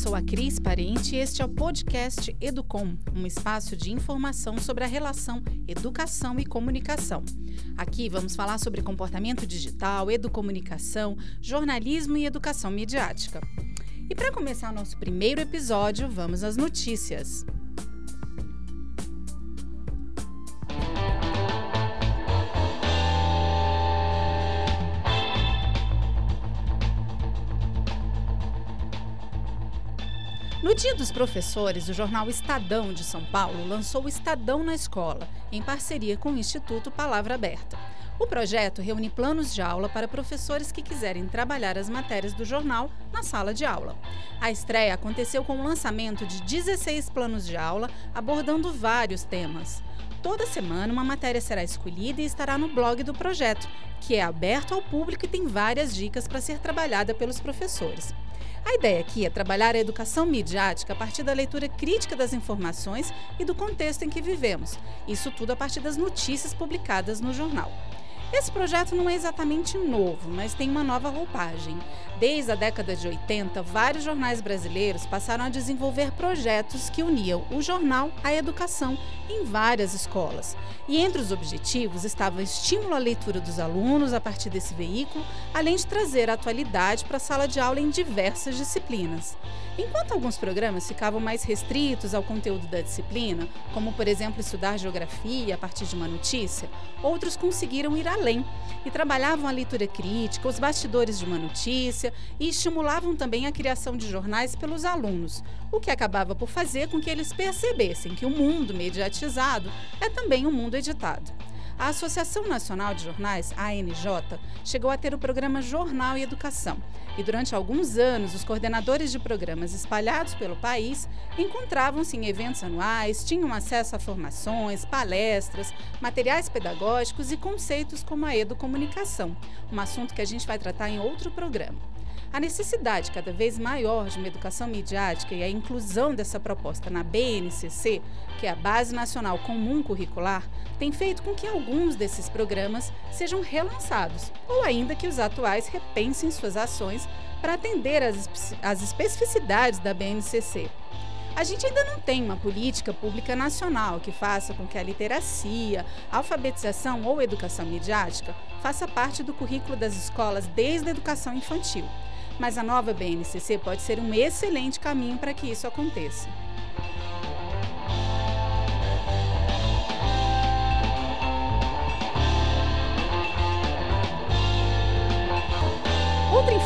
sou a Cris Parente e este é o podcast Educom, um espaço de informação sobre a relação educação e comunicação. Aqui vamos falar sobre comportamento digital, educomunicação, jornalismo e educação midiática. E para começar nosso primeiro episódio, vamos às notícias. Dia dos Professores, o jornal Estadão de São Paulo lançou o Estadão na Escola, em parceria com o Instituto Palavra Aberta. O projeto reúne planos de aula para professores que quiserem trabalhar as matérias do jornal na sala de aula. A estreia aconteceu com o lançamento de 16 planos de aula abordando vários temas. Toda semana, uma matéria será escolhida e estará no blog do projeto, que é aberto ao público e tem várias dicas para ser trabalhada pelos professores. A ideia aqui é trabalhar a educação midiática a partir da leitura crítica das informações e do contexto em que vivemos. Isso tudo a partir das notícias publicadas no jornal. Esse projeto não é exatamente novo, mas tem uma nova roupagem. Desde a década de 80, vários jornais brasileiros passaram a desenvolver projetos que uniam o jornal à educação em várias escolas. E entre os objetivos estava o estímulo à leitura dos alunos a partir desse veículo, além de trazer a atualidade para a sala de aula em diversas disciplinas. Enquanto alguns programas ficavam mais restritos ao conteúdo da disciplina, como por exemplo estudar geografia a partir de uma notícia, outros conseguiram ir além e trabalhavam a leitura crítica, os bastidores de uma notícia e estimulavam também a criação de jornais pelos alunos, o que acabava por fazer com que eles percebessem que o mundo mediatizado é também um mundo editado. A Associação Nacional de Jornais, ANJ, chegou a ter o programa Jornal e Educação. E durante alguns anos, os coordenadores de programas espalhados pelo país encontravam-se em eventos anuais, tinham acesso a formações, palestras, materiais pedagógicos e conceitos como a educomunicação, um assunto que a gente vai tratar em outro programa. A necessidade cada vez maior de uma educação midiática e a inclusão dessa proposta na BNCC, que é a Base Nacional Comum Curricular, tem feito com que alguns desses programas sejam relançados, ou ainda que os atuais repensem suas ações para atender às, às especificidades da BNCC. A gente ainda não tem uma política pública nacional que faça com que a literacia, alfabetização ou educação midiática faça parte do currículo das escolas desde a educação infantil mas a nova BNCC pode ser um excelente caminho para que isso aconteça.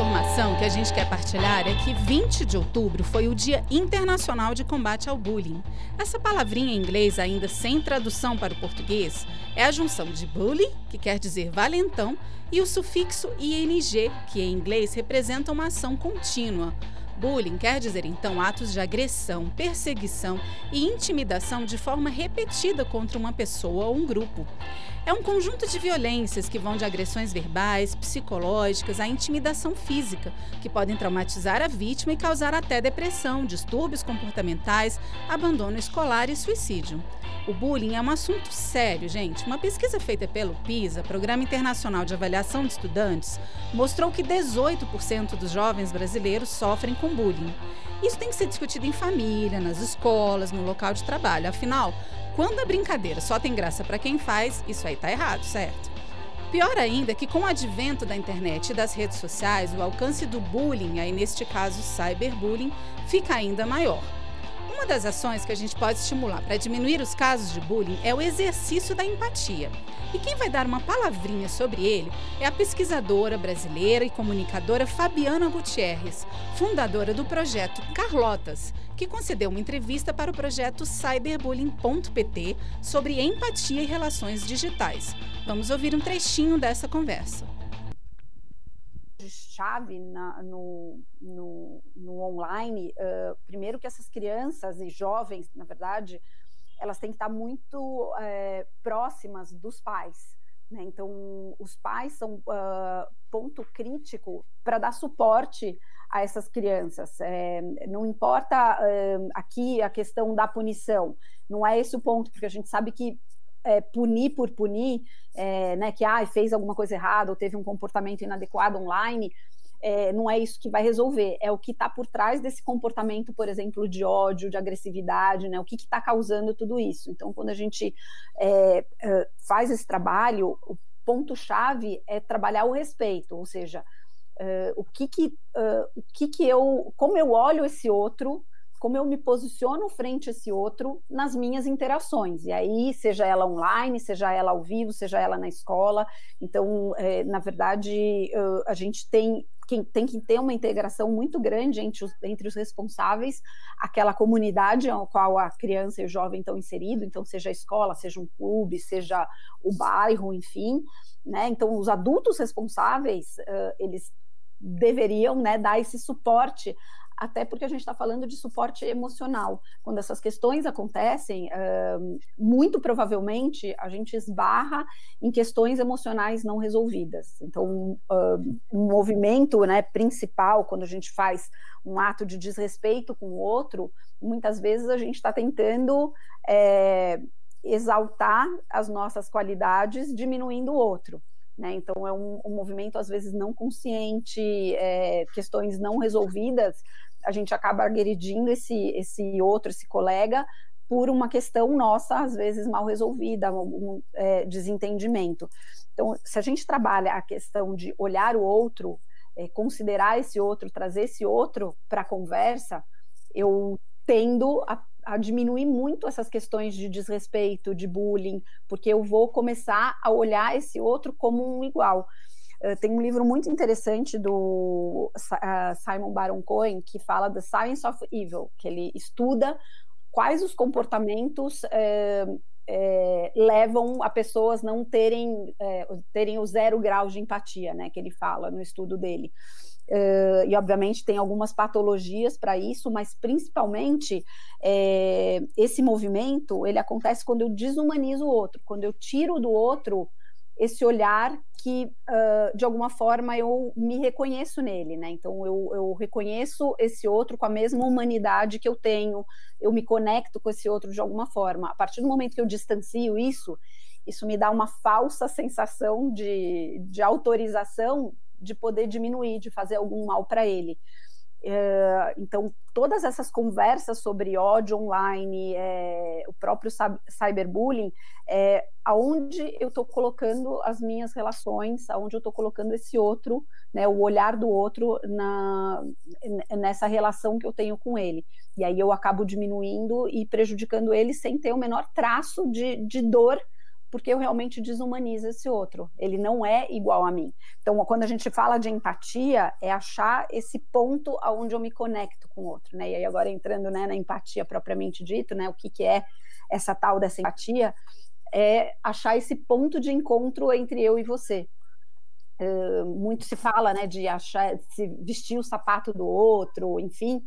Informação que a gente quer partilhar é que 20 de outubro foi o Dia Internacional de Combate ao Bullying. Essa palavrinha em inglês, ainda sem tradução para o português, é a junção de bully, que quer dizer valentão, e o sufixo ing, que em inglês representa uma ação contínua. Bullying quer dizer então atos de agressão, perseguição e intimidação de forma repetida contra uma pessoa ou um grupo. É um conjunto de violências que vão de agressões verbais, psicológicas à intimidação física, que podem traumatizar a vítima e causar até depressão, distúrbios comportamentais, abandono escolar e suicídio. O bullying é um assunto sério, gente. Uma pesquisa feita pelo PISA, Programa Internacional de Avaliação de Estudantes, mostrou que 18% dos jovens brasileiros sofrem com bullying. Isso tem que ser discutido em família, nas escolas, no local de trabalho. Afinal, quando a brincadeira só tem graça para quem faz, isso aí tá errado, certo? Pior ainda é que com o advento da internet e das redes sociais, o alcance do bullying, aí neste caso cyberbullying, fica ainda maior. Uma das ações que a gente pode estimular para diminuir os casos de bullying é o exercício da empatia. E quem vai dar uma palavrinha sobre ele é a pesquisadora brasileira e comunicadora Fabiana Gutierrez, fundadora do projeto Carlotas, que concedeu uma entrevista para o projeto cyberbullying.pt sobre empatia e relações digitais. Vamos ouvir um trechinho dessa conversa chave na, no, no, no, online, uh, primeiro que essas crianças e jovens, na verdade, elas têm que estar muito próximas dos pais. Né? Então, os pais são uh, ponto crítico para dar suporte a essas crianças. É, não importa uh, aqui a questão da punição, não é esse o ponto, porque a gente sabe que é, punir por punir, é, né, que ah, fez alguma coisa errada ou teve um comportamento inadequado online, é, não é isso que vai resolver, é o que está por trás desse comportamento, por exemplo, de ódio, de agressividade, né? O que está causando tudo isso. Então, quando a gente é, é, faz esse trabalho, o ponto-chave é trabalhar o respeito, ou seja, uh, o que que, uh, o que que eu, como eu olho esse outro, como eu me posiciono frente a esse outro nas minhas interações. E aí, seja ela online, seja ela ao vivo, seja ela na escola. Então, é, na verdade, a gente tem tem que ter uma integração muito grande entre os, entre os responsáveis, aquela comunidade ao qual a criança e o jovem estão inseridos, então seja a escola, seja um clube, seja o bairro, enfim, né? Então os adultos responsáveis, uh, eles deveriam né, dar esse suporte até porque a gente está falando de suporte emocional. Quando essas questões acontecem, uh, muito provavelmente a gente esbarra em questões emocionais não resolvidas. Então, uh, um movimento né, principal, quando a gente faz um ato de desrespeito com o outro, muitas vezes a gente está tentando. É, exaltar as nossas qualidades, diminuindo o outro. Né? Então, é um, um, movimento, às vezes, não consciente, é, questões não resolvidas, a gente acaba agredindo esse, esse outro, esse colega, por uma questão nossa, às vezes mal resolvida, um é, desentendimento. Então, se a gente trabalha a questão de olhar o outro, é, considerar esse outro, trazer esse outro para a conversa, eu tendo a, a, diminuir muito essas questões de desrespeito, de bullying, porque eu vou começar a olhar esse outro como um igual. Uh, tem um livro muito interessante do uh, Simon Baron Cohen que fala The Science of Evil, que ele estuda quais os comportamentos uh, levam a pessoas não terem, terem o zero grau de empatia, né? Que ele fala no estudo dele. Uh, e obviamente tem algumas patologias para isso, mas principalmente é, esse movimento ele acontece quando eu desumanizo o outro, quando eu tiro do outro esse olhar que uh, de alguma forma eu me reconheço nele, né? Então eu, eu, reconheço esse outro com a mesma humanidade que eu tenho, eu me conecto com esse outro de alguma forma. A partir do momento que eu distancio isso, isso me dá uma falsa sensação de, de autorização de poder diminuir, de fazer algum mal para ele. É, então, todas essas conversas sobre ódio online, é, o próprio cyberbullying, é aonde eu estou colocando as minhas relações, aonde eu estou colocando esse outro, né, o olhar do outro na, nessa relação que eu tenho com ele. E aí eu acabo diminuindo e prejudicando ele sem ter o menor traço de, de dor porque eu realmente desumanizo esse outro. Ele não é igual a mim. Então, quando a gente fala de empatia, é achar esse ponto aonde eu me conecto com o outro, né? E aí agora entrando né, na empatia propriamente dito, né? O que, que é essa tal dessa empatia? É achar esse ponto de encontro entre eu e você. Uh, muito se fala, né, de achar, se vestir o sapato do outro, enfim,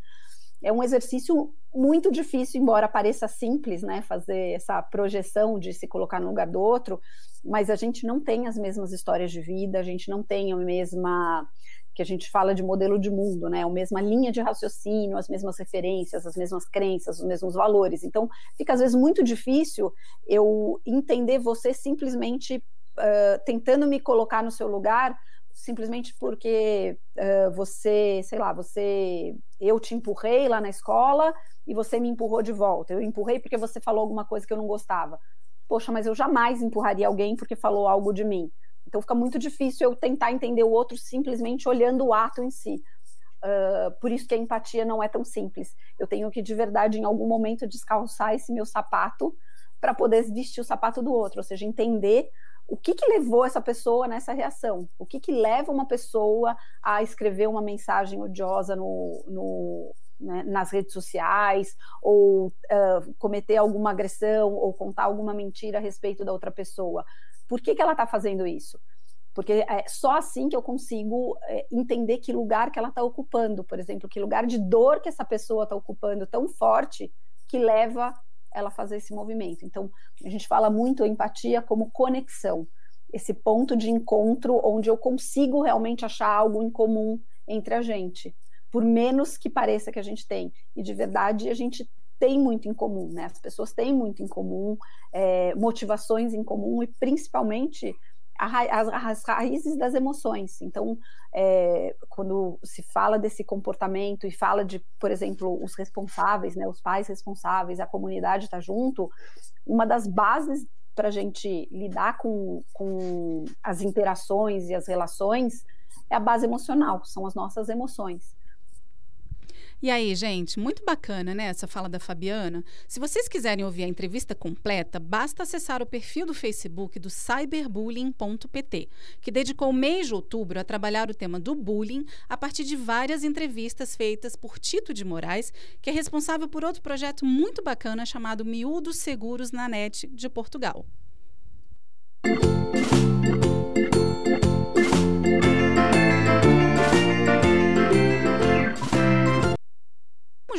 é um exercício muito difícil, embora pareça simples, né, fazer essa projeção de se colocar no lugar do outro, mas a gente não tem as mesmas histórias de vida, a gente não tem a mesma que a gente fala de modelo de mundo, né? A mesma linha de raciocínio, as mesmas referências, as mesmas crenças, os mesmos valores. Então, fica às vezes muito difícil eu entender você simplesmente uh, tentando me colocar no seu lugar simplesmente porque uh, você, sei lá, você, eu te empurrei lá na escola e você me empurrou de volta. Eu empurrei porque você falou alguma coisa que eu não gostava. Poxa, mas eu jamais empurraria alguém porque falou algo de mim. Então fica muito difícil eu tentar entender o outro simplesmente olhando o ato em si. Uh, por isso que a empatia não é tão simples. Eu tenho que de verdade, em algum momento, descalçar esse meu sapato para poder vestir o sapato do outro, ou seja, entender o que, que levou essa pessoa nessa reação? O que, que leva uma pessoa a escrever uma mensagem odiosa no, no né, nas redes sociais, ou uh, cometer alguma agressão, ou contar alguma mentira a respeito da outra pessoa? Por que, que ela está fazendo isso? Porque é só assim que eu consigo é, entender que lugar que ela está ocupando, por exemplo, que lugar de dor que essa pessoa está ocupando tão forte que leva ela fazer esse movimento. Então, a gente fala muito empatia como conexão, esse ponto de encontro onde eu consigo realmente achar algo em comum entre a gente, por menos que pareça que a gente tem. E de verdade, a gente tem muito em comum, né? As pessoas têm muito em comum, é, motivações em comum e principalmente as raízes das emoções. Então, é, quando se fala desse comportamento e fala de, por exemplo, os responsáveis, né, os pais responsáveis, a comunidade está junto, uma das bases para a gente lidar com, com as interações e as relações é a base emocional, são as nossas emoções. E aí, gente, muito bacana, né, essa fala da Fabiana. Se vocês quiserem ouvir a entrevista completa, basta acessar o perfil do Facebook do cyberbullying.pt, que dedicou o mês de outubro a trabalhar o tema do bullying a partir de várias entrevistas feitas por Tito de Moraes, que é responsável por outro projeto muito bacana chamado Miúdos Seguros na Net de Portugal.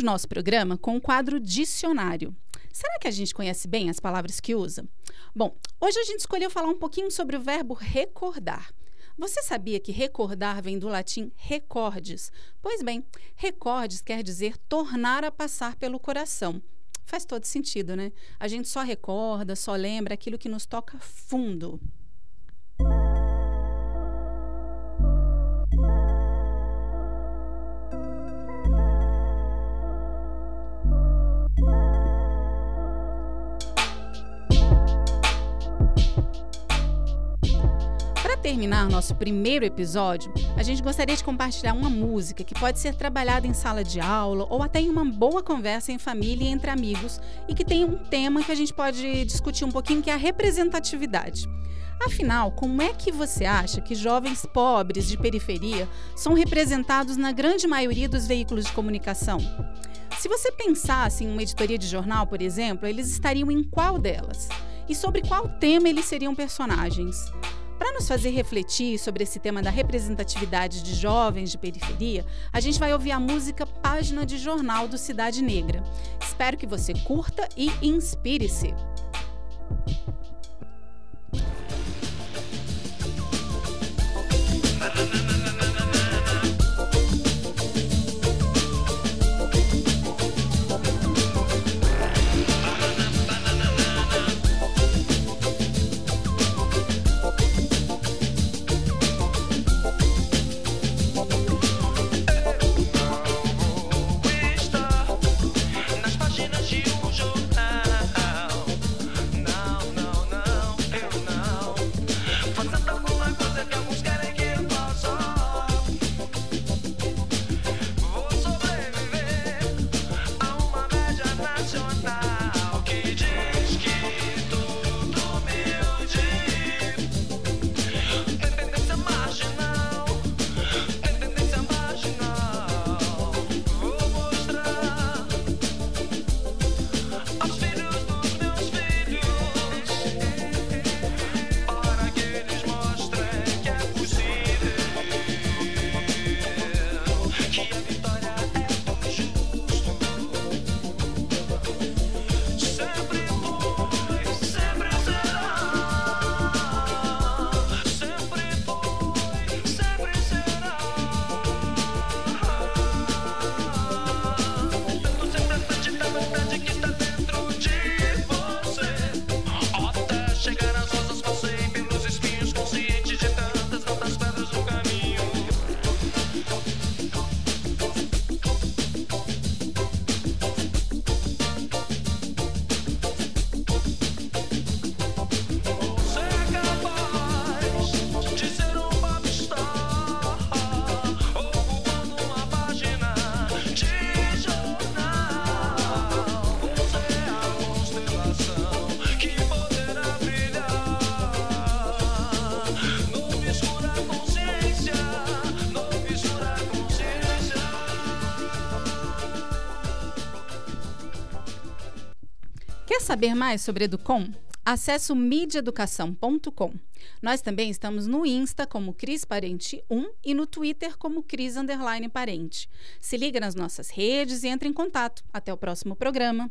Nosso programa com o quadro Dicionário. Será que a gente conhece bem as palavras que usa? Bom, hoje a gente escolheu falar um pouquinho sobre o verbo recordar. Você sabia que recordar vem do latim recordes? Pois bem, recordes quer dizer tornar a passar pelo coração. Faz todo sentido, né? A gente só recorda, só lembra aquilo que nos toca fundo. Terminar nosso primeiro episódio, a gente gostaria de compartilhar uma música que pode ser trabalhada em sala de aula ou até em uma boa conversa em família e entre amigos e que tem um tema que a gente pode discutir um pouquinho, que é a representatividade. Afinal, como é que você acha que jovens pobres de periferia são representados na grande maioria dos veículos de comunicação? Se você pensasse em uma editoria de jornal, por exemplo, eles estariam em qual delas? E sobre qual tema eles seriam personagens? Para nos fazer refletir sobre esse tema da representatividade de jovens de periferia, a gente vai ouvir a música Página de Jornal do Cidade Negra. Espero que você curta e inspire-se. Saber mais sobre Educom? Acesse o mediaeducação.com. Nós também estamos no Insta como Cris Parente 1 e no Twitter como Cris Underline Parente. Se liga nas nossas redes e entre em contato. Até o próximo programa.